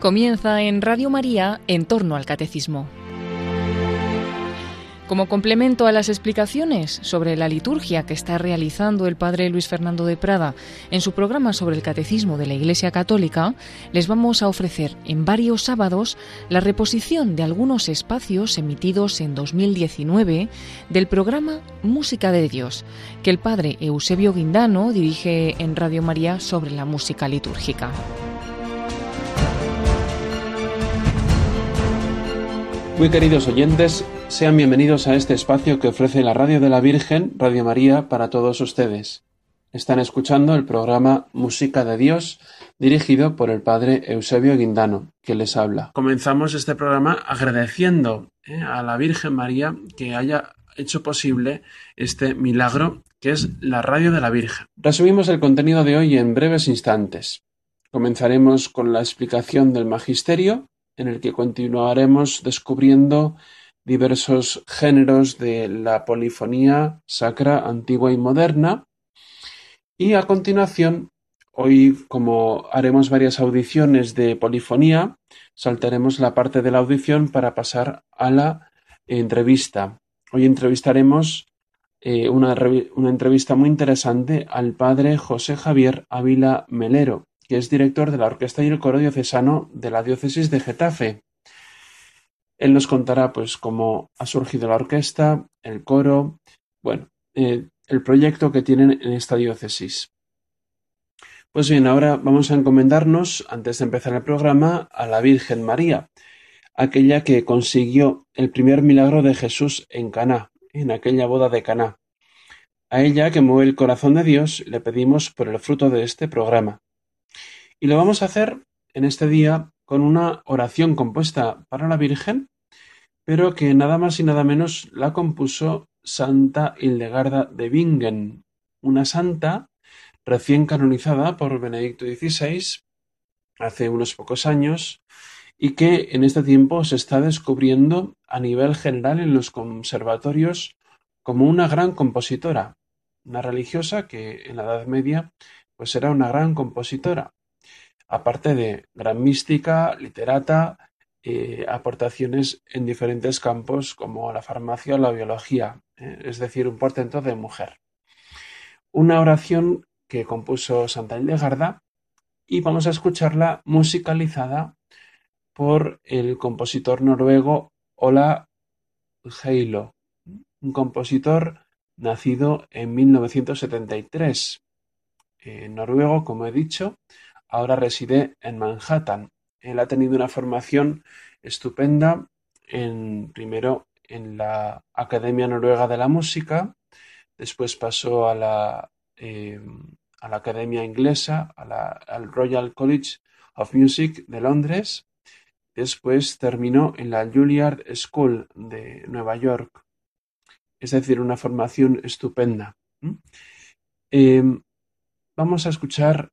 Comienza en Radio María en torno al catecismo. Como complemento a las explicaciones sobre la liturgia que está realizando el padre Luis Fernando de Prada en su programa sobre el catecismo de la Iglesia Católica, les vamos a ofrecer en varios sábados la reposición de algunos espacios emitidos en 2019 del programa Música de Dios, que el padre Eusebio Guindano dirige en Radio María sobre la música litúrgica. Muy queridos oyentes, sean bienvenidos a este espacio que ofrece la Radio de la Virgen, Radio María, para todos ustedes. Están escuchando el programa Música de Dios, dirigido por el Padre Eusebio Guindano, que les habla. Comenzamos este programa agradeciendo eh, a la Virgen María que haya hecho posible este milagro que es la Radio de la Virgen. Resumimos el contenido de hoy en breves instantes. Comenzaremos con la explicación del Magisterio, en el que continuaremos descubriendo diversos géneros de la polifonía sacra antigua y moderna. Y a continuación, hoy como haremos varias audiciones de polifonía, saltaremos la parte de la audición para pasar a la entrevista. Hoy entrevistaremos eh, una, una entrevista muy interesante al padre José Javier Ávila Melero, que es director de la Orquesta y el Coro Diocesano de la Diócesis de Getafe. Él nos contará pues cómo ha surgido la orquesta, el coro, bueno, eh, el proyecto que tienen en esta diócesis. Pues bien, ahora vamos a encomendarnos, antes de empezar el programa, a la Virgen María, aquella que consiguió el primer milagro de Jesús en Caná, en aquella boda de Caná. A ella, que mueve el corazón de Dios, le pedimos por el fruto de este programa. Y lo vamos a hacer en este día con una oración compuesta para la Virgen, pero que nada más y nada menos la compuso Santa Hildegarda de Bingen, una santa recién canonizada por Benedicto XVI hace unos pocos años y que en este tiempo se está descubriendo a nivel general en los conservatorios como una gran compositora, una religiosa que en la Edad Media pues era una gran compositora aparte de gran mística, literata, eh, aportaciones en diferentes campos como la farmacia o la biología, eh, es decir, un portento de mujer. Una oración que compuso Santa Hildegarda y vamos a escucharla musicalizada por el compositor noruego Ola Heilo, un compositor nacido en 1973, en noruego, como he dicho, ahora reside en Manhattan. Él ha tenido una formación estupenda en, primero en la Academia Noruega de la Música, después pasó a la, em, a la Academia Inglesa, al Royal College of Music de Londres, después terminó en la Juilliard School de Nueva York, es decir, una formación estupenda. Em, vamos a escuchar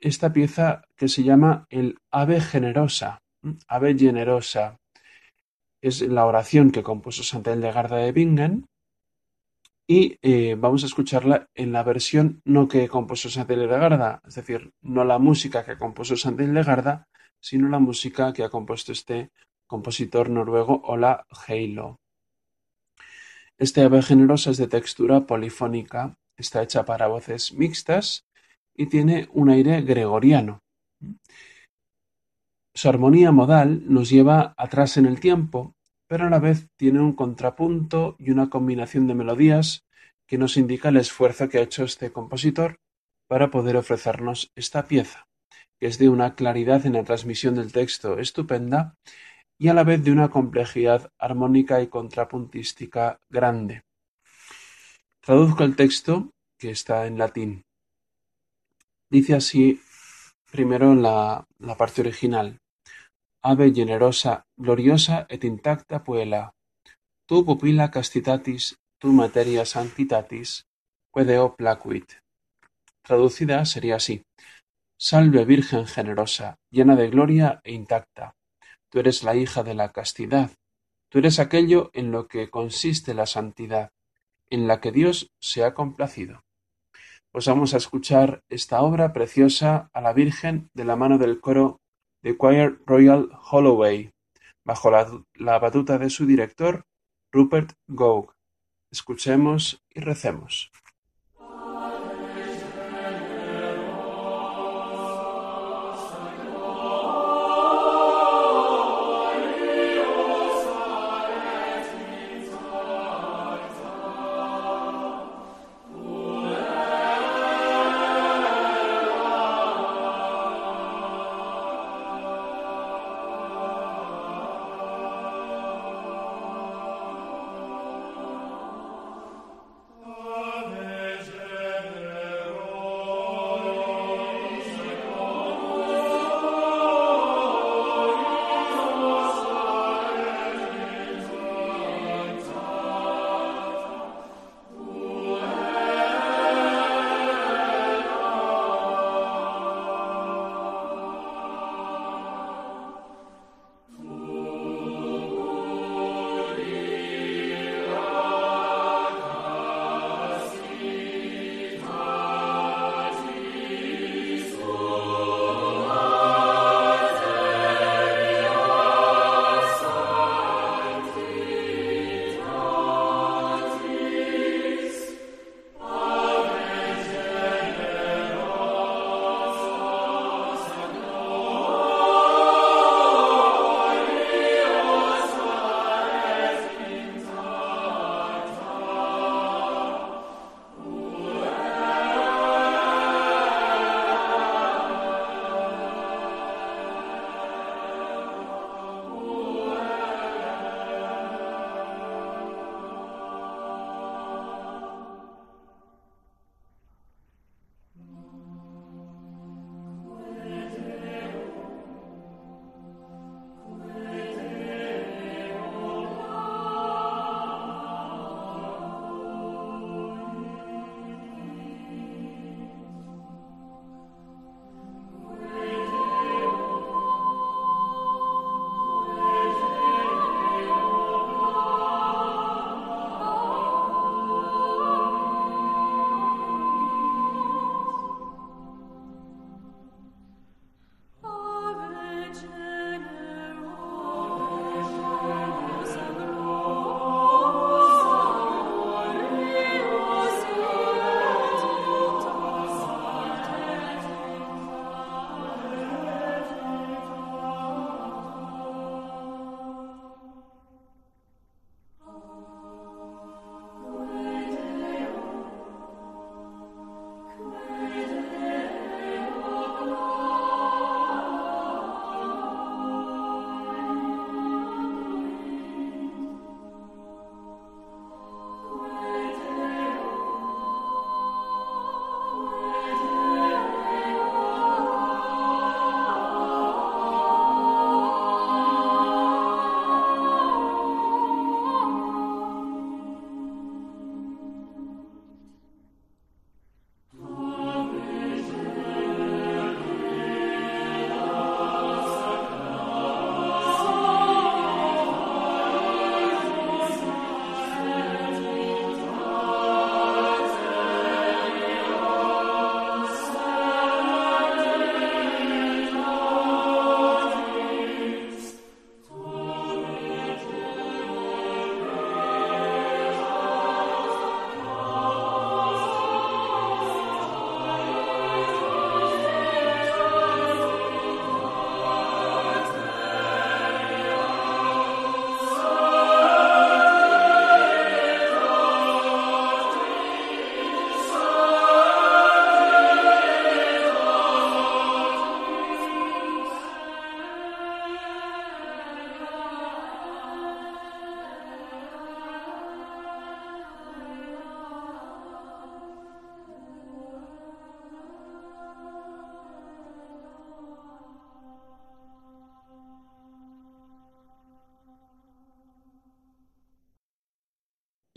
esta pieza que se llama el Ave Generosa. Ave Generosa es la oración que compuso Santa Hildegarda de Bingen y eh, vamos a escucharla en la versión no que compuso Santa Hildegarda, es decir, no la música que compuso Santa Hildegarda, sino la música que ha compuesto este compositor noruego Ola Heilo. Este ave generosa es de textura polifónica, está hecha para voces mixtas y tiene un aire gregoriano. Su armonía modal nos lleva atrás en el tiempo, pero a la vez tiene un contrapunto y una combinación de melodías que nos indica el esfuerzo que ha hecho este compositor para poder ofrecernos esta pieza, que es de una claridad en la transmisión del texto estupenda y a la vez de una complejidad armónica y contrapuntística grande. Traduzco el texto, que está en latín. Dice así primero la, la parte original. Ave generosa, gloriosa et intacta puella, tu pupila castitatis, tu materia sanctitatis, quedeo placuit. Traducida sería así. Salve Virgen generosa, llena de gloria e intacta. Tú eres la hija de la castidad. Tú eres aquello en lo que consiste la santidad, en la que Dios se ha complacido pues vamos a escuchar esta obra preciosa a la Virgen de la mano del coro The Choir Royal Holloway, bajo la, batuta de su director, Rupert Gough. Escuchemos y recemos.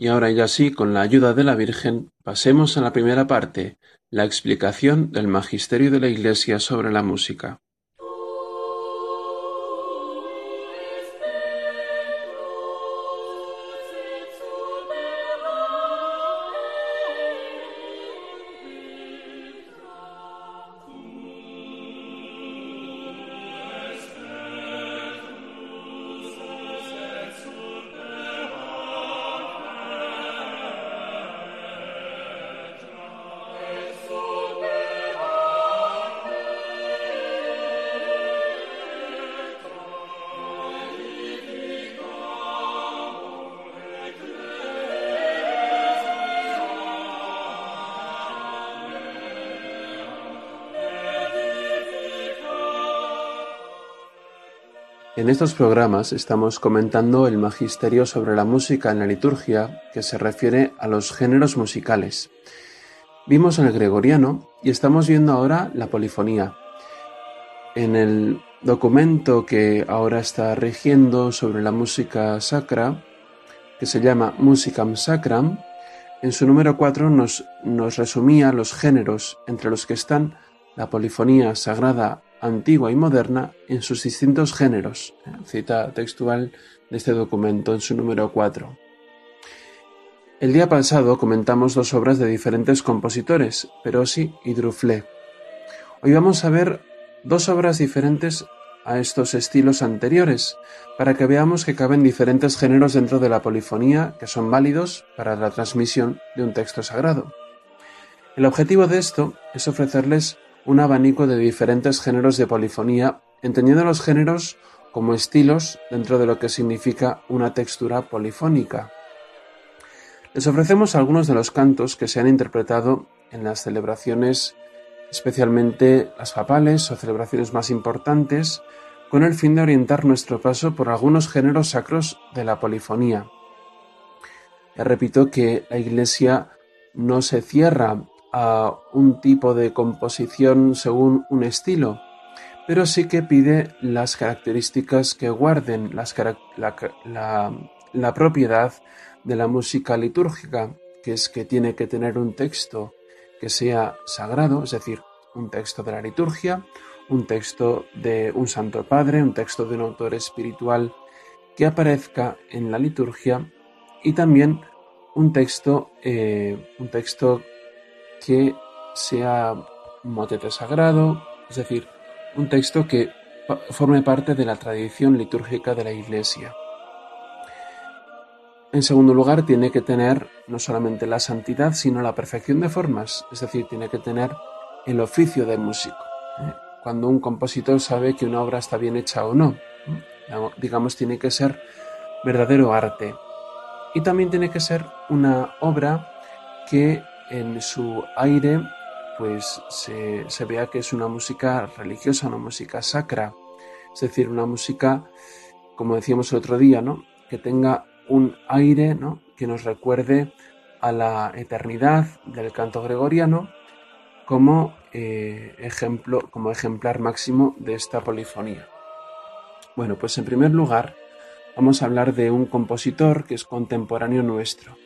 Y ahora ya sí, con la ayuda de la Virgen, pasemos a la primera parte, la explicación del magisterio de la Iglesia sobre la música. Estos programas estamos comentando el magisterio sobre la música en la liturgia que se refiere a los géneros musicales. Vimos el gregoriano y estamos viendo ahora la polifonía. En el documento que ahora está rigiendo sobre la música sacra, que se llama Musicam Sacram, en su número 4 nos, nos resumía los géneros entre los que están la polifonía sagrada antigua y moderna en sus distintos géneros. Cita textual de este documento en su número 4. El día pasado comentamos dos obras de diferentes compositores, Perosi y Drufflet. Hoy vamos a ver dos obras diferentes a estos estilos anteriores, para que veamos que caben diferentes géneros dentro de la polifonía que son válidos para la transmisión de un texto sagrado. El objetivo de esto es ofrecerles un abanico de diferentes géneros de polifonía, entendiendo los géneros como estilos dentro de lo que significa una textura polifónica. Les ofrecemos algunos de los cantos que se han interpretado en las celebraciones, especialmente las papales o celebraciones más importantes, con el fin de orientar nuestro paso por algunos géneros sacros de la polifonía. Repito que la Iglesia no se cierra a un tipo de composición según un estilo, pero sí que pide las características que guarden la, propiedad de la música litúrgica, que es que tiene que tener un texto que sea sagrado, es decir, un texto de la liturgia, un texto de un santo padre, un texto de un autor espiritual que aparezca en la liturgia y también un texto, eh, un texto que sea un motete sagrado, es decir, un texto que forme parte de la tradición litúrgica de la Iglesia. En segundo lugar, tiene que tener no solamente la santidad, sino la perfección de formas, es decir, tiene que tener el oficio de músico. ¿eh? Cuando un compositor sabe que una obra está bien hecha o no, digamos, tiene que ser verdadero arte. Y también tiene que ser una obra que en su aire pues se, vea que es una música religiosa, una música sacra, es decir, una música, como decíamos el otro día, ¿no? que tenga un aire ¿no? que nos recuerde a la eternidad del canto gregoriano como, eh, ejemplo, como ejemplar máximo de esta polifonía. Bueno, pues en primer lugar vamos a hablar de un compositor que es contemporáneo nuestro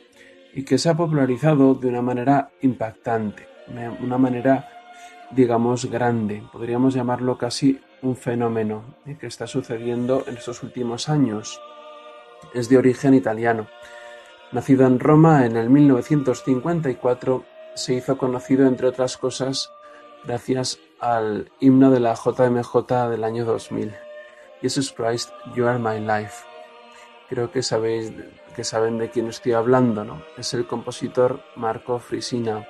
y que se ha popularizado de una manera impactante, una manera, digamos, grande. Podríamos llamarlo casi un fenómeno que está sucediendo en estos últimos años. Es de origen italiano. Nacido en Roma en el 1954, se hizo conocido, entre otras cosas, gracias al himno de la JMJ del año 2000, Jesus Christ, You Are My Life. Creo que sabéis que saben de quién estoy hablando, ¿no? Es el compositor Marco Frisina,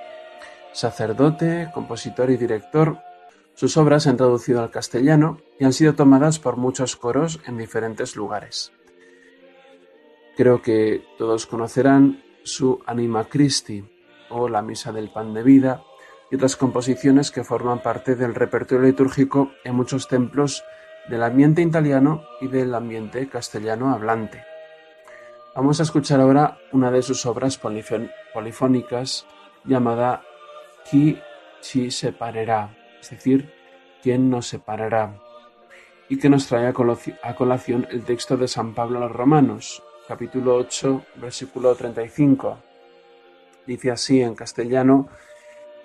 sacerdote, compositor y director. Sus obras se han traducido al castellano y han sido tomadas por muchos coros en diferentes lugares. Creo que todos conocerán su Anima Christi o la Misa del Pan de Vida y otras composiciones que forman parte del repertorio litúrgico en muchos templos del ambiente italiano y del ambiente castellano hablante. Vamos a escuchar ahora una de sus obras polifónicas llamada Qui ci separará, es decir, ¿quién nos separará? Y que nos trae a colación el texto de San Pablo a los Romanos, capítulo 8, versículo 35. Dice así en castellano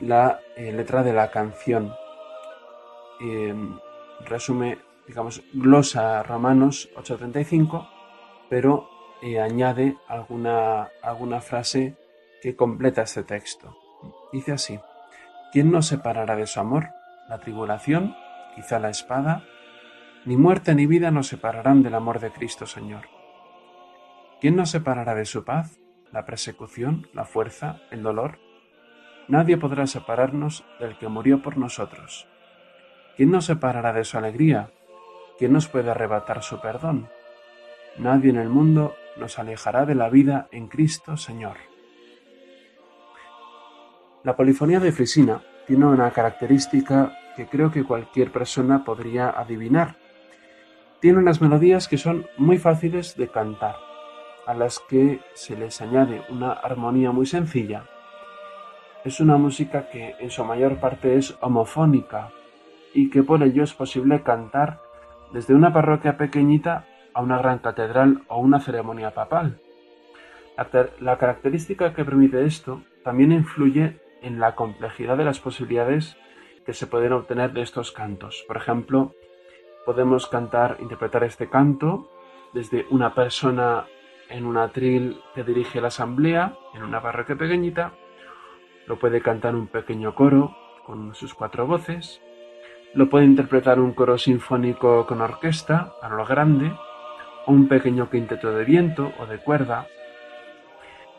la eh, letra de la canción. Em, resume, digamos, glosa Romanos 8:35, pero añade alguna, alguna frase que completa este texto. Dice así, ¿quién nos separará de su amor? ¿La tribulación? ¿Quizá la espada? Ni muerte ni vida nos separarán del amor de Cristo Señor. ¿Quién nos separará de su paz? ¿La persecución? ¿La fuerza? ¿El dolor? Nadie podrá separarnos del que murió por nosotros. ¿Quién nos separará de su alegría? ¿Quién nos puede arrebatar su perdón? Nadie en el mundo nos alejará de la vida en Cristo Señor. La polifonía de Frisina tiene una característica que creo que cualquier persona podría adivinar, Tiene unas melodías que son muy fáciles de cantar, a las que se les añade una armonía muy sencilla. Es una música que en su mayor parte es homofónica y que por ello es posible cantar desde una parroquia pequeñita a una gran catedral o una ceremonia papal. La, característica que permite esto también influye en la complejidad de las posibilidades que se pueden obtener de estos cantos. Por ejemplo, podemos cantar, interpretar este canto desde una persona en un atril que dirige la asamblea, en una parroquia pequeñita, lo puede cantar un pequeño coro con sus cuatro voces, lo puede interpretar un coro sinfónico con orquesta a lo grande, un pequeño quinteto de viento o de cuerda.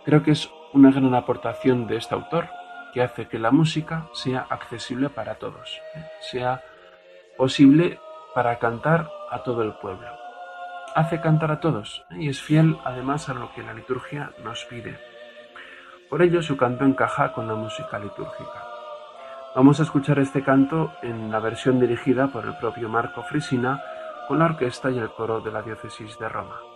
Creo que es una gran aportación de este autor, que hace que la música sea accesible para todos, sea posible para cantar a todo el pueblo. Hace cantar a todos y es fiel además a lo que la liturgia nos pide. Por ello su canto encaja con la música litúrgica. Vamos a escuchar este canto en la versión dirigida por el propio Marco Frisina con la orquesta y el coro de la diócesis de Roma.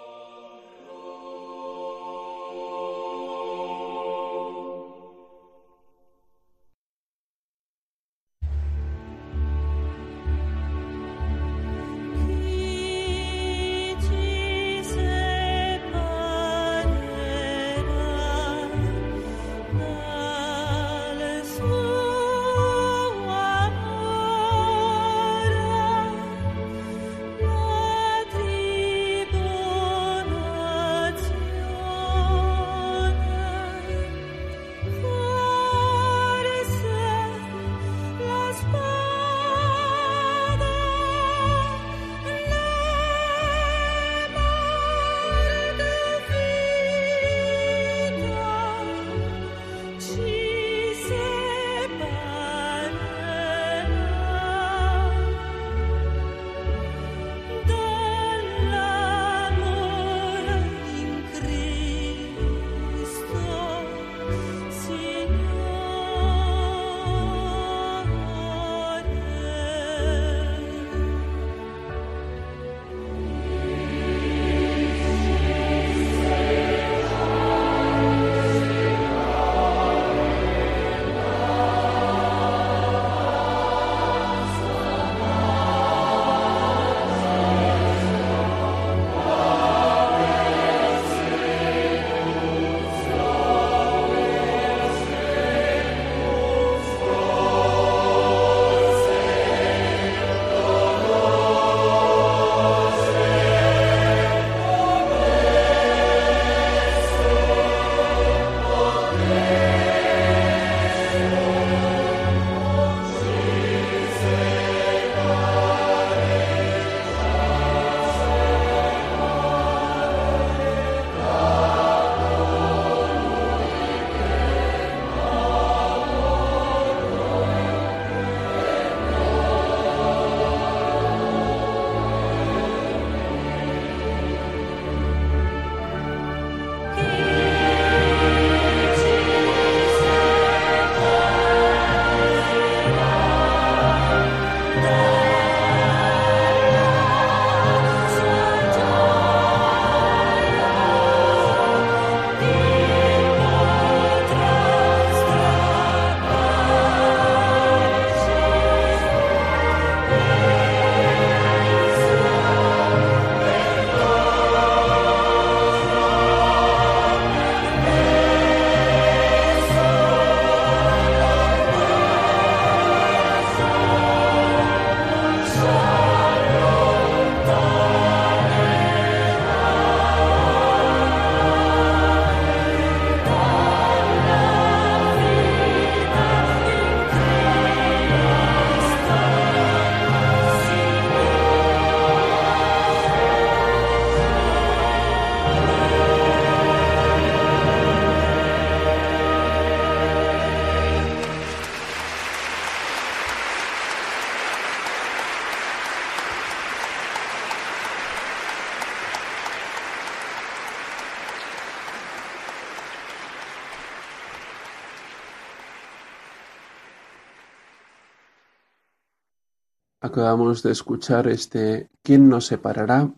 Acabamos de escuchar este ¿Quién nos separará?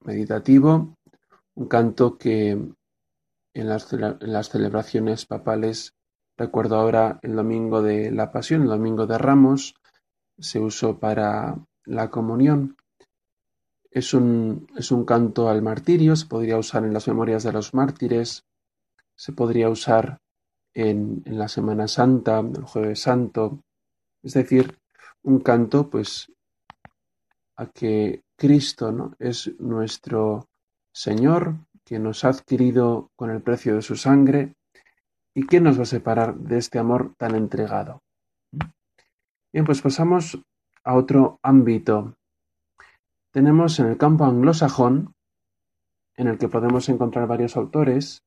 meditativo, un canto que en las, celebraciones papales, recuerdo ahora el domingo de la Pasión, el domingo de Ramos, se usó para la comunión. Es un, es un canto al martirio, se podría usar en las memorias de los mártires, se podría usar en, en la Semana Santa, el Jueves Santo, es decir, un canto pues a que Cristo ¿no? es nuestro Señor, que nos ha adquirido con el precio de su sangre y que nos va a separar de este amor tan entregado. Bien, pues pasamos a otro ámbito. Tenemos en el campo anglosajón, en el que podemos encontrar varios autores,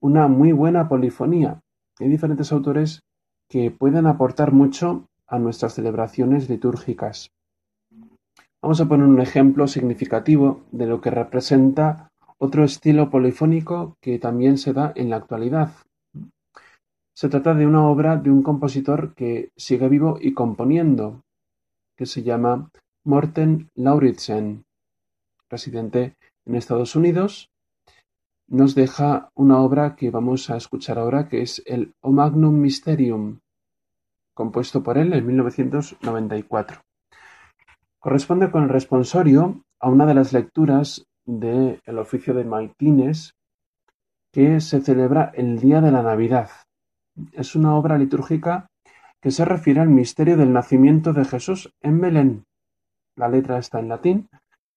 una muy buena polifonía. Hay diferentes autores que pueden aportar mucho a nuestras celebraciones litúrgicas. Vamos a poner un ejemplo significativo de lo que representa otro estilo polifónico que también se da en la actualidad. Se trata de una obra de un compositor que sigue vivo y componiendo, que se llama Morten Lauritsen, residente en Estados Unidos. Nos deja una obra que vamos a escuchar ahora, que es el O Magnum Mysterium, compuesto por él en 1994. Corresponde con el responsorio a una de las lecturas del oficio de Maitines que se celebra el día de la Navidad. Es una obra litúrgica que se refiere al misterio del nacimiento de Jesús en Belén. La letra está en latín,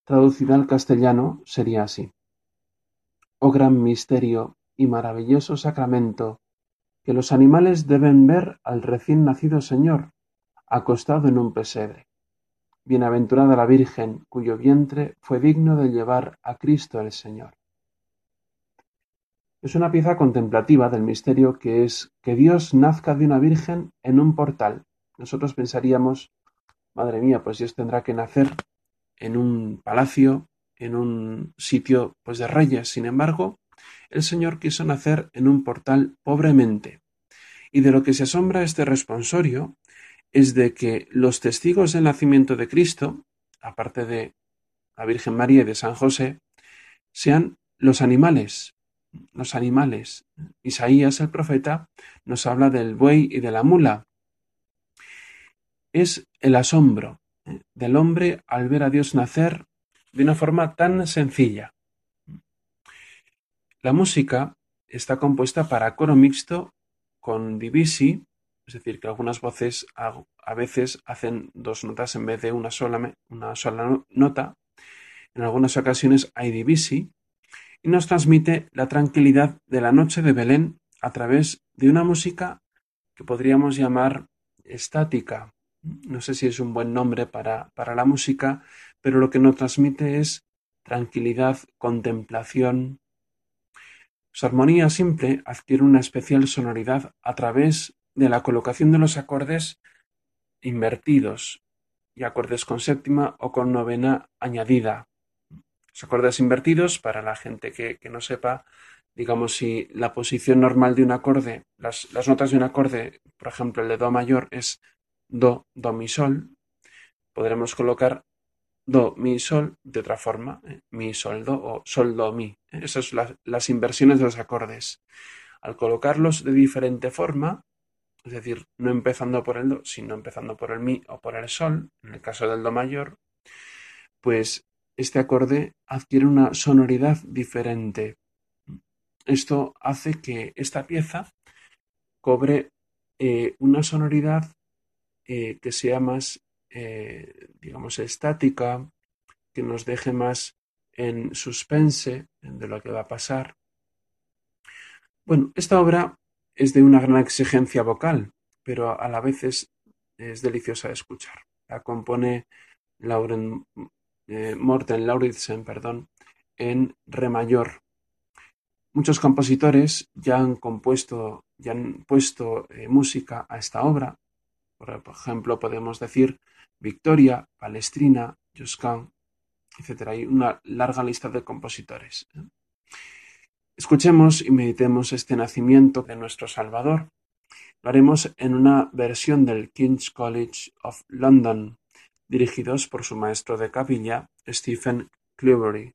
traducida al castellano sería así. Oh gran misterio y maravilloso sacramento, que los animales deben ver al recién nacido Señor, acostado en un pesebre. Bienaventurada la Virgen, cuyo vientre fue digno de llevar a Cristo el Señor. Es una pieza contemplativa del misterio que es que Dios nazca de una virgen en un portal. Nosotros pensaríamos, madre mía, pues Dios tendrá que nacer en un palacio, en un sitio pues de reyes. Sin embargo, el Señor quiso nacer en un portal pobremente. Y de lo que se asombra este responsorio es de que los testigos del nacimiento de Cristo, aparte de la Virgen María y de San José, sean los animales. Los animales. Isaías el profeta nos habla del buey y de la mula. Es el asombro ¿eh? del hombre al ver a Dios nacer de una forma tan sencilla. La música está compuesta para coro mixto con divisi, es decir, que algunas voces a, veces hacen dos notas en vez de una sola, una sola nota. En algunas ocasiones hay divisi y nos transmite la tranquilidad de la noche de Belén a través de una música que podríamos llamar estática. No sé si es un buen nombre para, para la música, pero lo que nos transmite es tranquilidad, contemplación. Su armonía simple adquiere una especial sonoridad a través de la colocación de los acordes invertidos y acordes con séptima o con novena añadida. Los acordes invertidos, para la gente que, no sepa, digamos, si la posición normal de un acorde, las, notas de un acorde, por ejemplo, el de Do mayor es Do, Do, Mi, Sol, podremos colocar Do, Mi, Sol de otra forma, ¿eh? Mi, Sol, Do o Sol, Do, Mi. Esas son las inversiones de los acordes. Al colocarlos de diferente forma, es decir, no empezando por el do, sino empezando por el mi o por el sol, en el caso del do mayor, pues este acorde adquiere una sonoridad diferente. Esto hace que esta pieza cobre eh, una sonoridad eh, que sea más, eh, digamos, estática, que nos deje más en suspense de lo que va a pasar. Bueno, esta obra es de una gran exigencia vocal, pero a la vez es, deliciosa de escuchar. La compone Lauren, eh, Morten Lauritsen perdón, en re mayor. Muchos compositores ya han compuesto, ya han puesto eh, música a esta obra. Por ejemplo, podemos decir Victoria, Palestrina, Josquin, etc. Hay una larga lista de compositores. ¿eh? Escuchemos y meditemos este nacimiento de nuestro Salvador. Lo haremos en una versión del King's College of London dirigidos por su maestro de capilla, Stephen Cleobury.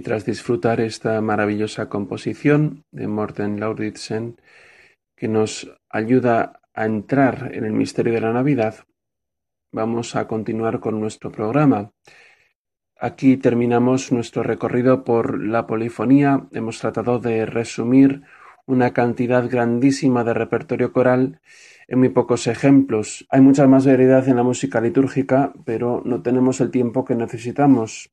Y tras disfrutar esta maravillosa composición de Morten Lauritsen, que nos ayuda a entrar en el misterio de la Navidad, vamos a continuar con nuestro programa. Aquí terminamos nuestro recorrido por la polifonía. Hemos tratado de resumir una cantidad grandísima de repertorio coral en muy pocos ejemplos. Hay mucha más variedad en la música litúrgica, pero no tenemos el tiempo que necesitamos.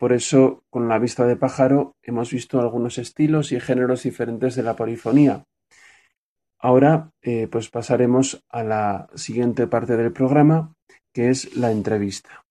Por eso, con la vista de pájaro, hemos visto algunos estilos y géneros diferentes de la polifonía. Ahora, eh, pues pasaremos a la siguiente parte del programa, que es la entrevista.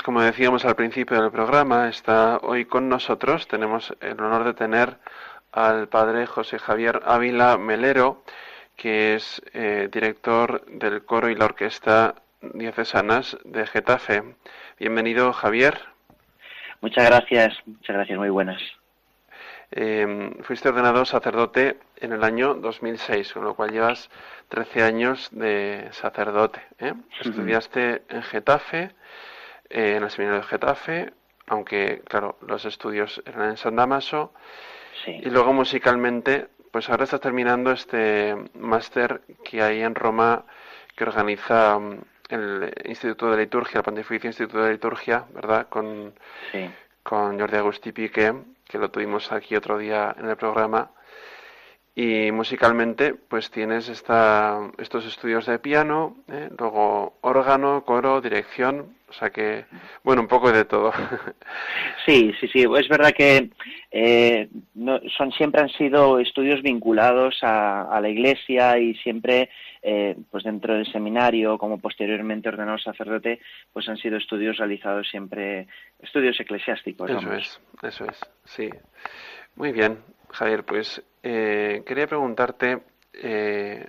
Pues como decíamos al principio del programa, está hoy con nosotros, tenemos el honor de tener al padre José Javier Ávila Melero, que es eh, director del coro y la orquesta diocesanas de Getafe. Bienvenido, Javier. Muchas gracias, muchas gracias, muy buenas. Eh, fuiste ordenado sacerdote en el año 2006, con lo cual llevas 13 años de sacerdote. ¿eh? Estudiaste en Getafe, eh, en el seminario de Getafe, aunque, claro, los estudios eran en San Damaso. Y luego musicalmente, pues ahora estás terminando este máster que hay en Roma que organiza mm, el Instituto de Liturgia, el Pontificio Instituto de Liturgia, ¿verdad? Con, con Jordi Agustí Piqué, que lo tuvimos aquí otro día en el programa. Y musicalmente, pues tienes esta, estos estudios de piano, ¿eh? luego órgano, coro, dirección, o sea que, bueno, un poco de todo. Sí, sí, sí. Es verdad que eh, no, son siempre han sido estudios vinculados a, la Iglesia y siempre, eh, pues dentro del seminario, como posteriormente ordenado sacerdote, pues han sido estudios realizados siempre, estudios eclesiásticos. Eso es, eso es, sí. Muy bien, Javier, pues eh, quería preguntarte eh,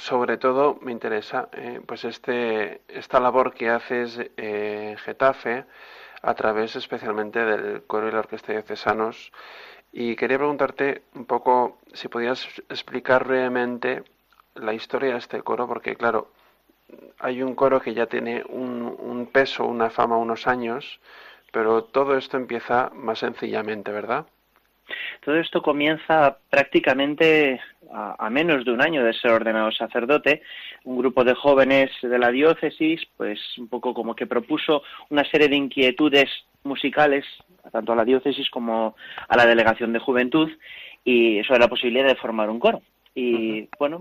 sobre todo me interesa eh, pues este esta labor que haces en Getafe a través especialmente del coro y la orquesta diocesanos. Y quería preguntarte un poco si podías explicar brevemente la historia de este coro porque claro hay un coro que ya tiene un, un peso una fama unos años pero todo esto empieza más sencillamente verdad todo esto comienza prácticamente a, menos de un año de ser ordenado sacerdote. Un grupo de jóvenes de la diócesis, pues un poco como que propuso una serie de inquietudes musicales, tanto a la diócesis como a la delegación de juventud, y sobre la posibilidad de formar un coro. Y bueno,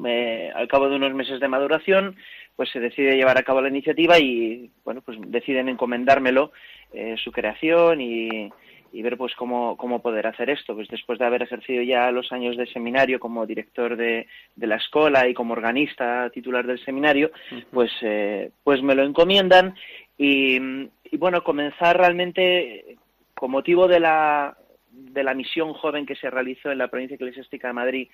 al cabo de unos meses de maduración, pues se decide llevar a cabo la iniciativa y bueno, pues deciden encomendármelo eh, su creación y, y ver pues cómo, cómo poder hacer esto. Pues después de haber ejercido ya los años de seminario como director de, de la escuela y como organista titular del seminario, pues, eh, pues me lo encomiendan y, y, bueno, comenzar realmente con motivo de la, de la misión joven que se realizó en la provincia eclesiástica de Madrid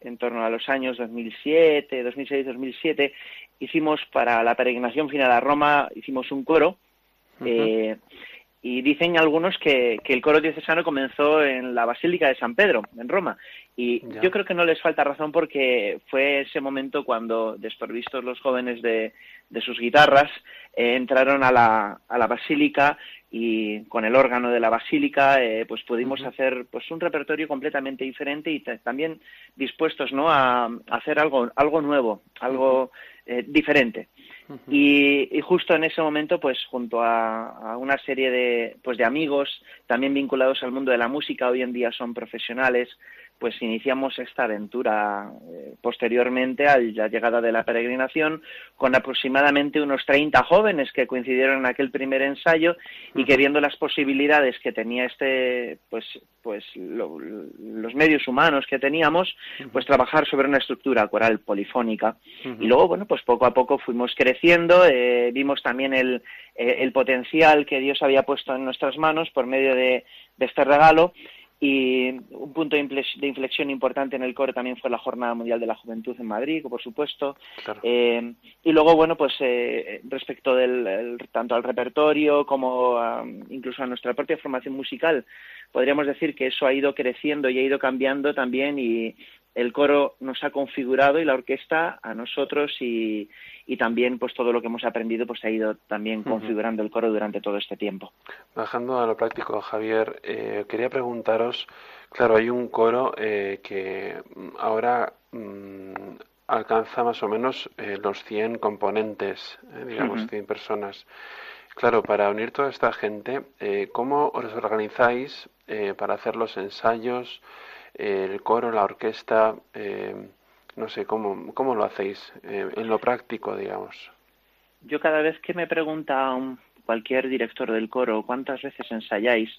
en torno a los años 2007, 2006, 2007, hicimos para la peregrinación final a Roma, hicimos un coro eh, y dicen algunos que, que, el coro diocesano comenzó en la Basílica de San Pedro, en Roma. Y yo creo que no les falta razón porque fue ese momento cuando, desprovistos los jóvenes de, de sus guitarras, eh, entraron a la, a la Basílica y con el órgano de la Basílica eh, pues pudimos hacer pues un repertorio completamente diferente y también dispuestos ¿no? a, hacer algo, algo nuevo, algo eh, diferente y, justo en ese momento, pues junto a, una serie de, pues, de amigos también vinculados al mundo de la música, hoy en día son profesionales, pues iniciamos esta aventura eh, posteriormente a la llegada de la peregrinación con aproximadamente unos 30 jóvenes que coincidieron en aquel primer ensayo y que viendo las posibilidades que tenía este, pues, pues los medios humanos que teníamos, pues trabajar sobre una estructura coral polifónica. Y luego, bueno, pues poco a poco fuimos creciendo, eh, vimos también el, eh, el potencial que Dios había puesto en nuestras manos por medio de, este regalo y un punto de inflexión importante en el coro también fue la Jornada Mundial de la Juventud en Madrid, por supuesto. Eh, y luego, bueno, pues eh, respecto del tanto al repertorio como incluso a nuestra propia formación musical, podríamos decir que eso ha ido creciendo y ha ido cambiando también y el coro nos ha configurado y la orquesta a nosotros y, y también pues todo lo que hemos aprendido pues ha ido también configurando el coro durante todo este tiempo. Bajando a lo práctico, Javier, eh, quería preguntaros, claro, hay un coro eh, que ahora mm, alcanza más o menos eh, los 100 componentes, digamos, 100 personas. Claro, para unir toda esta gente, ¿cómo os organizáis para hacer los ensayos, el coro, la orquesta? No sé, ¿cómo, cómo lo hacéis eh, en lo práctico, digamos? Yo cada vez que me pregunta cualquier director del coro cuántas veces ensayáis,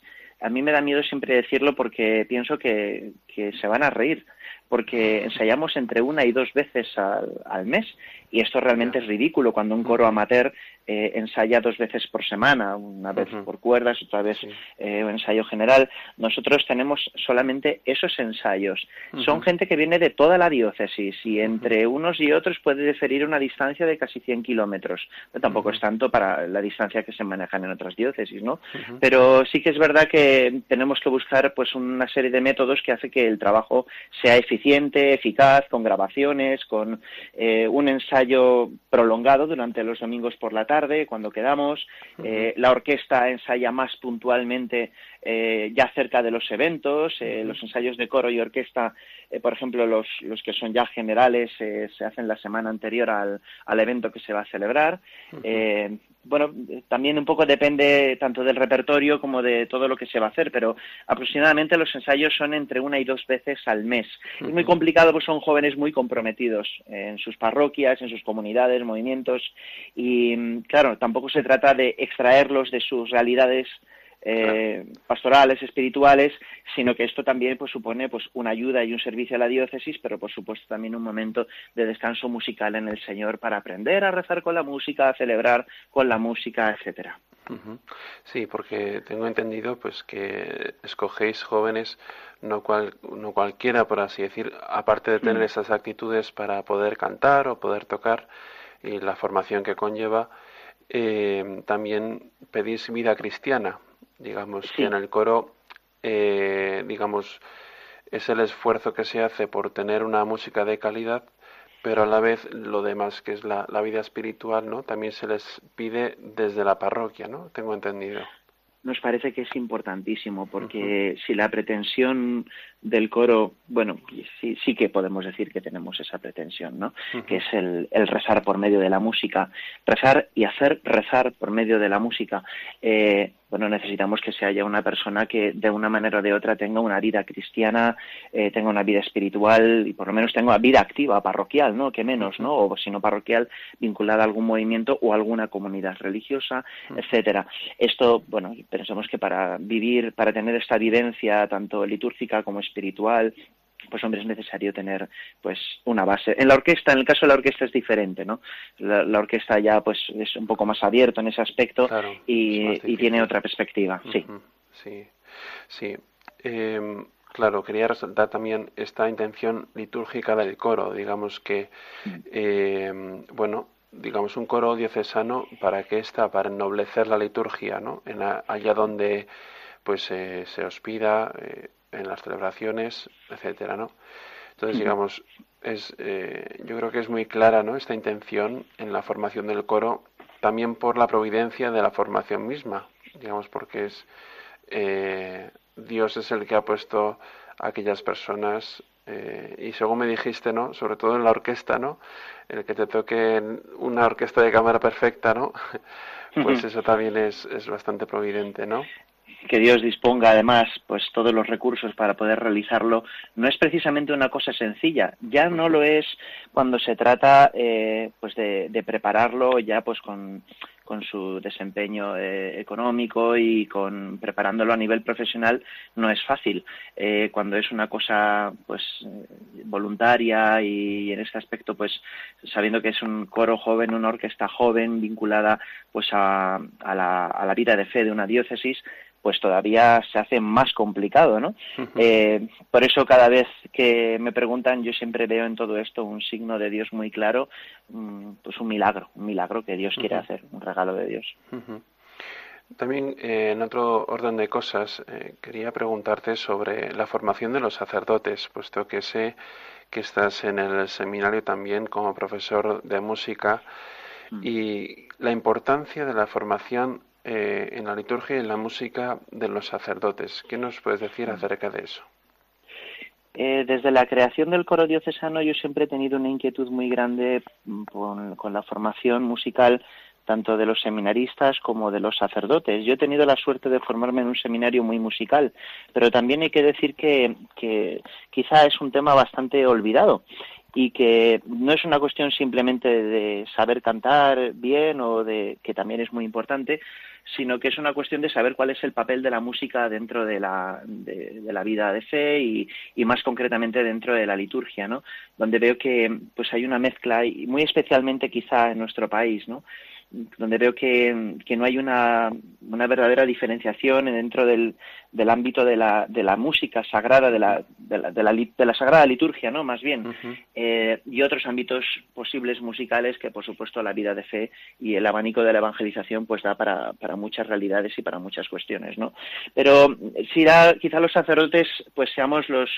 a mí me da miedo siempre decirlo porque pienso que, que se van a reír, porque ensayamos entre una y dos veces al, al mes y esto realmente es ridículo cuando un coro amateur eh, ensaya dos veces por semana, una vez por cuerdas, otra vez eh, un ensayo general. Nosotros tenemos solamente esos ensayos. Son gente que viene de toda la diócesis y entre unos y otros puede diferir una distancia de casi 100 kilómetros. tampoco es tanto para la distancia que se manejan en otras diócesis, ¿no? Pero sí que es verdad que tenemos que buscar pues una serie de métodos que hace que el trabajo sea eficiente, eficaz, con grabaciones, con eh, un ensayo prolongado durante los domingos por la tarde, cuando quedamos. Eh, la orquesta ensaya más puntualmente eh, ya cerca de los eventos. Eh, los ensayos de coro y orquesta, por ejemplo, los, los, que son ya generales, se hacen la semana anterior al, al, evento que se va a celebrar bueno, también un poco depende tanto del repertorio como de todo lo que se va a hacer, pero aproximadamente los ensayos son entre una y dos veces al mes. Es muy complicado, pues son jóvenes muy comprometidos en sus parroquias, en sus comunidades, movimientos, y claro, tampoco se trata de extraerlos de sus realidades eh, pastorales, espirituales, sino que esto también pues, supone pues, una ayuda y un servicio a la diócesis, pero por supuesto también un momento de descanso musical en el Señor para aprender a rezar con la música, a celebrar con la música, etcétera. Sí, porque tengo entendido pues que escogéis jóvenes no, cual, no cualquiera, por así decir, aparte de tener mm. esas actitudes para poder cantar o poder tocar y la formación que conlleva, eh, también pedís vida cristiana, Digamos que en el coro, eh, digamos, es el esfuerzo que se hace por tener una música de calidad, pero a la vez lo demás, que es la, la vida espiritual, ¿no? También se les pide desde la parroquia, ¿no? Tengo entendido nos parece que es importantísimo, porque si la pretensión del coro, bueno, sí, sí que podemos decir que tenemos esa pretensión, ¿no? Que es el, el, rezar por medio de la música, rezar y hacer rezar por medio de la música. Eh, bueno, necesitamos que se haya una persona que de una manera o de otra tenga una vida cristiana, eh, tenga una vida espiritual y por lo menos tenga una vida activa, parroquial, ¿no? Que menos, ¿no? O si no parroquial, vinculada a algún movimiento o alguna comunidad religiosa, etcétera. Esto, bueno, pensamos que para vivir, para tener esta vivencia tanto litúrgica como espiritual, pues hombre es necesario tener pues una base. En la orquesta en el caso de la orquesta es diferente no la, orquesta ya pues es un poco más abierto en ese aspecto y, tiene otra perspectiva sí. Sí sí. Em, claro quería resaltar también esta intención litúrgica del coro digamos que mm. em, bueno digamos un coro diocesano para qué está para ennoblecer la liturgia no en allá donde pues eh, se hospida eh, en las celebraciones, etcétera, ¿no? Entonces, digamos, es, eh, yo creo que es muy clara, ¿no? Esta intención en la formación del coro, también por la providencia de la formación misma, digamos, porque es eh, Dios es el que ha puesto a aquellas personas y según me dijiste, ¿no? Sobre todo en la orquesta, ¿no? El que te toque una orquesta de cámara perfecta, ¿no? Pues eso también es, es bastante providente, ¿no? que Dios disponga además pues todos los recursos para poder realizarlo no es precisamente una cosa sencilla ya no lo es cuando se trata eh, pues de, de, prepararlo ya pues con, con su desempeño eh, económico y con preparándolo a nivel profesional no es fácil. Eh, cuando es una cosa pues voluntaria y, en este aspecto pues sabiendo que es un coro joven una orquesta joven vinculada pues a, a, la, a la vida de fe de una diócesis pues todavía se hace más complicado, ¿no? eh, por eso cada vez que me preguntan, yo siempre veo en todo esto un signo de Dios muy claro, mm, pues un milagro, un milagro que Dios quiere hacer, un regalo de Dios. También, eh, en otro orden de cosas, eh, quería preguntarte sobre la formación de los sacerdotes, puesto que sé que estás en el seminario también como profesor de música mm. y la importancia de la formación eh, en la liturgia y en la música de los sacerdotes. ¿Qué nos puedes decir mm. acerca de eso? Eh, desde la creación del coro diocesano yo siempre he tenido una inquietud muy grande mm, con, la formación musical tanto de los seminaristas como de los sacerdotes. Yo he tenido la suerte de formarme en un seminario muy musical, pero también hay que decir que, que quizá es un tema bastante olvidado y que no es una cuestión simplemente de saber cantar bien o de que también es muy importante, sino que es una cuestión de saber cuál es el papel de la música dentro de la, de, la vida de fe y, y, más concretamente dentro de la liturgia, ¿no? Donde veo que pues hay una mezcla y muy especialmente quizá en nuestro país, ¿no? Donde veo que, que no hay una, una, verdadera diferenciación dentro del, del ámbito de la, de la, música sagrada, de la, de la, de la, de la sagrada liturgia, ¿no? Más bien, eh, y otros ámbitos posibles musicales que, por supuesto, la vida de fe y el abanico de la evangelización, pues da para, para muchas realidades y para muchas cuestiones, ¿no? Pero si da, quizá los sacerdotes, pues seamos los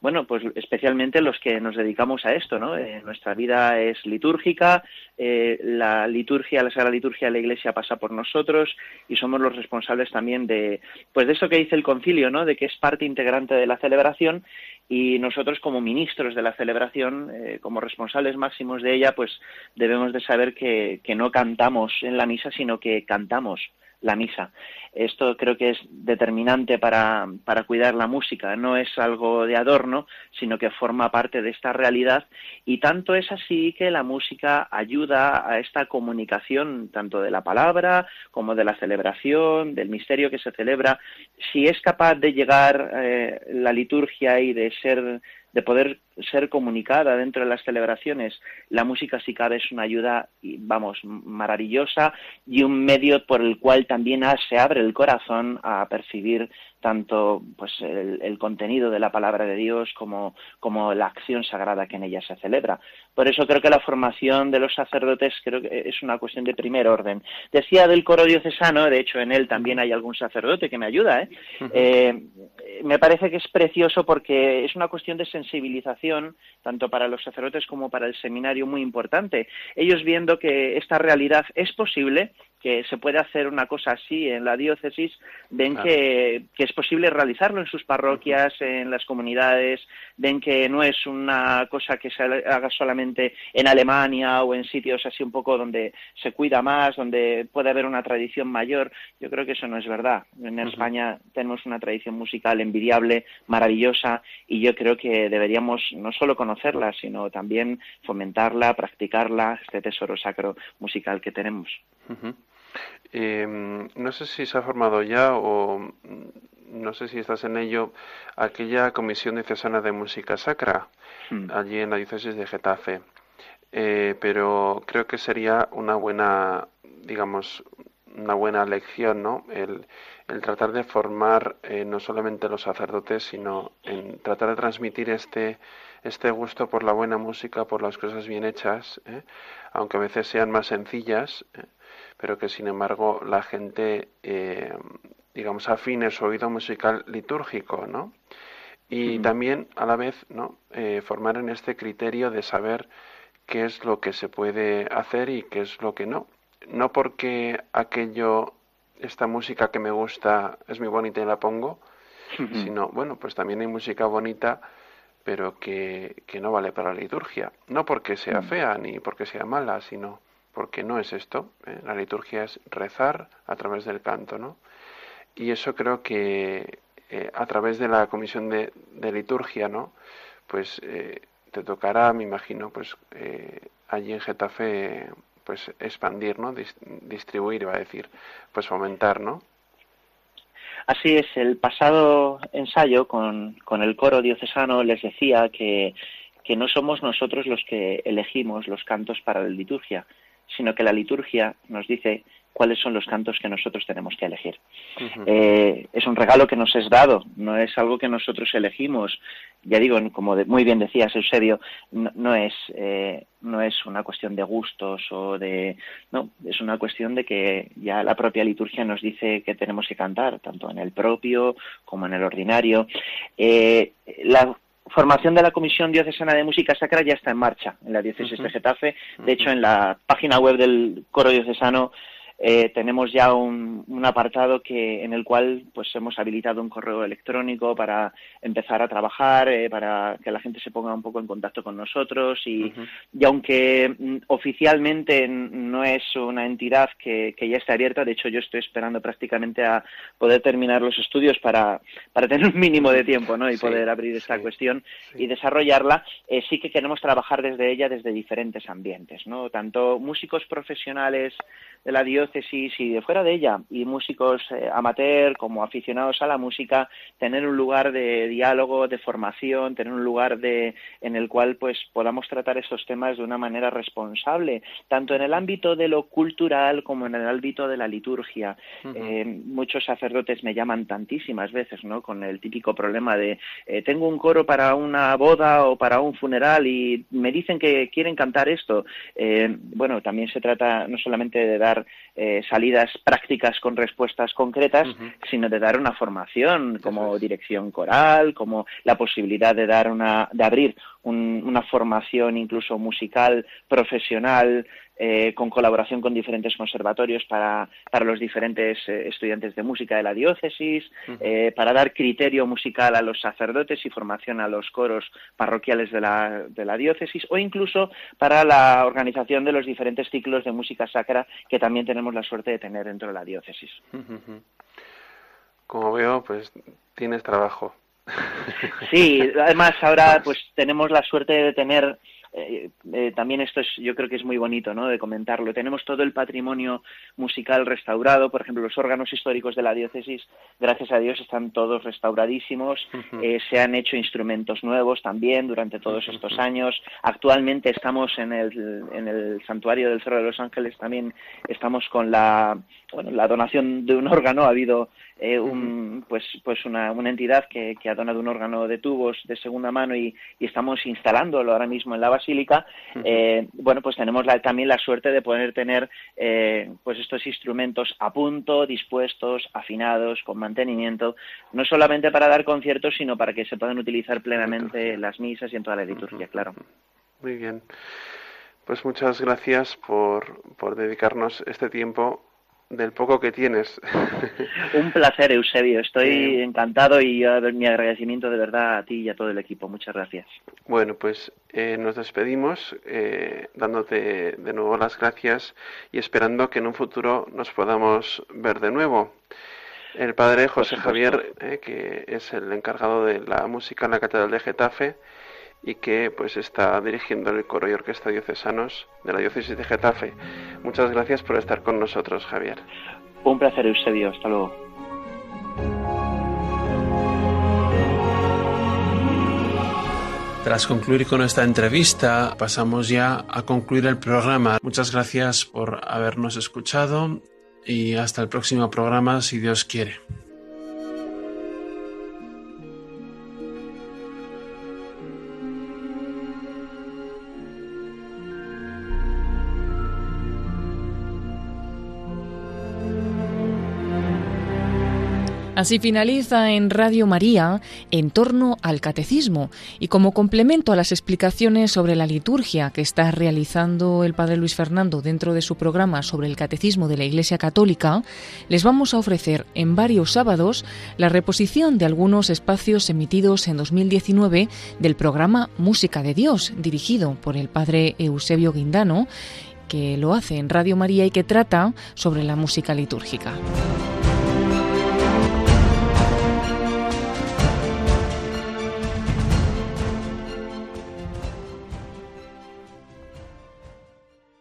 bueno, pues especialmente los que nos dedicamos a esto, ¿no? Eh, nuestra vida es litúrgica, eh, la liturgia, la Sagrada Liturgia de la Iglesia pasa por nosotros y somos los responsables también de, pues de eso que dice el concilio, ¿no? De que es parte integrante de la celebración y nosotros como ministros de la celebración, eh, como responsables máximos de ella, pues debemos de saber que, que no cantamos en la misa, sino que cantamos la misa. Esto creo que es determinante para, para, cuidar la música, no es algo de adorno, sino que forma parte de esta realidad y tanto es así que la música ayuda a esta comunicación tanto de la palabra como de la celebración, del misterio que se celebra. Si es capaz de llegar eh, la liturgia y de ser de poder ser comunicada dentro de las celebraciones. La música si cabe es una ayuda, vamos, maravillosa y un medio por el cual también se abre el corazón a percibir tanto pues el, contenido de la palabra de Dios como, como la acción sagrada que en ella se celebra. Por eso creo que la formación de los sacerdotes creo que es una cuestión de primer orden. Decía del coro diocesano, de hecho en él también hay algún sacerdote que me ayuda, ¿eh? Eh, me parece que es precioso porque es una cuestión de sensibilización tanto para los sacerdotes como para el seminario muy importante. Ellos viendo que esta realidad es posible, que se puede hacer una cosa así en la diócesis, ven que, es posible realizarlo en sus parroquias, en las comunidades, ven que no es una cosa que se haga solamente en Alemania o en sitios así un poco donde se cuida más, donde puede haber una tradición mayor. Yo creo que eso no es verdad. En España tenemos una tradición musical envidiable, maravillosa, y yo creo que deberíamos no solo conocerla, sino también fomentarla, practicarla, este tesoro sacro musical que tenemos. Em, no sé si se ha formado ya o mm, no sé si estás en ello aquella comisión diocesana de música sacra hmm. allí en la diócesis de Getafe. Eh, pero creo que sería una buena, digamos, una buena lección, ¿no? El, el tratar de formar eh, no solamente los sacerdotes, sino en tratar de transmitir este, este gusto por la buena música, por las cosas bien hechas, ¿eh? aunque a veces sean más sencillas, pero que sin embargo la gente, eh, digamos, afine su oído musical litúrgico, ¿no? Y también a la vez, ¿no? Eh, formar en este criterio de saber qué es lo que se puede hacer y qué es lo que no. No porque aquello, esta música que me gusta es muy bonita y la pongo, sino, bueno, pues también hay música bonita, pero que, que no vale para la liturgia. No porque sea fea ni porque sea mala, sino porque no es esto. ¿eh? La liturgia es rezar a través del canto, ¿no? y eso creo que eh, a través de la comisión de, liturgia, ¿no? Pues eh, te tocará, me imagino, pues allí en Getafe, pues expandir, ¿no? distribuir, va a decir, pues fomentar, ¿no? Así es, el pasado ensayo con, con el coro diocesano les decía que no somos nosotros los que elegimos los cantos para la liturgia, sino que la liturgia nos dice cuáles son los cantos que nosotros tenemos que elegir. Eh, es un regalo que nos es dado, no es algo que nosotros elegimos. Ya digo, como muy bien decías, Eusebio, no, es eh, no es una cuestión de gustos o de no, es una cuestión de que ya la propia liturgia nos dice que tenemos que cantar, tanto en el propio como en el ordinario. Eh, la formación de la Comisión Diocesana de Música Sacra ya está en marcha en la diócesis de Getafe. De hecho, en la página web del coro diocesano eh, tenemos ya un, apartado que en el cual pues hemos habilitado un correo electrónico para empezar a trabajar eh, para que la gente se ponga un poco en contacto con nosotros y, y aunque mm, oficialmente no es una entidad que, ya está abierta de hecho yo estoy esperando prácticamente a poder terminar los estudios para, para tener un mínimo de tiempo ¿no? y poder abrir esta cuestión y desarrollarla. Eh, sí que queremos trabajar desde ella desde diferentes ambientes no tanto músicos profesionales de la diócesis y de fuera de ella, y músicos eh, amateur como aficionados a la música, tener un lugar de diálogo, de formación, tener un lugar de, en el cual pues podamos tratar estos temas de una manera responsable, tanto en el ámbito de lo cultural como en el ámbito de la liturgia. Eh, muchos sacerdotes me llaman tantísimas veces, ¿no? Con el típico problema de eh, tengo un coro para una boda o para un funeral y me dicen que quieren cantar esto. bueno, también se trata no solamente de dar eh, salidas prácticas con respuestas concretas, sino de dar una formación como dirección coral, como la posibilidad de dar una, de abrir una formación incluso musical profesional eh, con colaboración con diferentes conservatorios para, para los diferentes eh, estudiantes de música de la diócesis, eh, para dar criterio musical a los sacerdotes y formación a los coros parroquiales de la, de la diócesis, o incluso para la organización de los diferentes ciclos de música sacra que también tenemos la suerte de tener dentro de la diócesis. Como veo, pues tienes trabajo. Sí, además ahora pues tenemos la suerte de tener eh, eh, también esto es, yo creo que es muy bonito, ¿no? De comentarlo. Tenemos todo el patrimonio musical restaurado, por ejemplo, los órganos históricos de la diócesis, gracias a Dios, están todos restauradísimos. Eh, se han hecho instrumentos nuevos también durante todos estos años. Actualmente estamos en el, en el santuario del Cerro de los Ángeles, también estamos con la, bueno, la donación de un órgano. Ha habido un, pues, pues una, una entidad que, que, ha donado un órgano de tubos de segunda mano y, y estamos instalándolo ahora mismo en la base basílica, eh, bueno, pues tenemos también la suerte de poder tener eh, pues estos instrumentos a punto, dispuestos, afinados, con mantenimiento, no solamente para dar conciertos, sino para que se puedan utilizar plenamente en las misas y en toda la liturgia, claro. Muy bien. Pues muchas gracias por, por dedicarnos este tiempo del poco que tienes. Un placer, Eusebio. Estoy encantado y mi agradecimiento de verdad a ti y a todo el equipo. Muchas gracias. Bueno, pues eh, nos despedimos eh, dándote de nuevo las gracias y esperando que en un futuro nos podamos ver de nuevo. El padre José Javier, eh, que es el encargado de la música en la Catedral de Getafe, y que pues está dirigiendo el coro y orquesta diocesanos de la diócesis de Getafe. Muchas gracias por estar con nosotros, Javier. Un placer, Eusebio. Hasta luego. Tras concluir con esta entrevista, pasamos ya a concluir el programa. Muchas gracias por habernos escuchado y hasta el próximo programa, si Dios quiere. Así finaliza en Radio María en torno al catecismo y como complemento a las explicaciones sobre la liturgia que está realizando el Padre Luis Fernando dentro de su programa sobre el catecismo de la Iglesia Católica, les vamos a ofrecer en varios sábados la reposición de algunos espacios emitidos en 2019 del programa Música de Dios, dirigido por el Padre Eusebio Guindano, que lo hace en Radio María y que trata sobre la música litúrgica.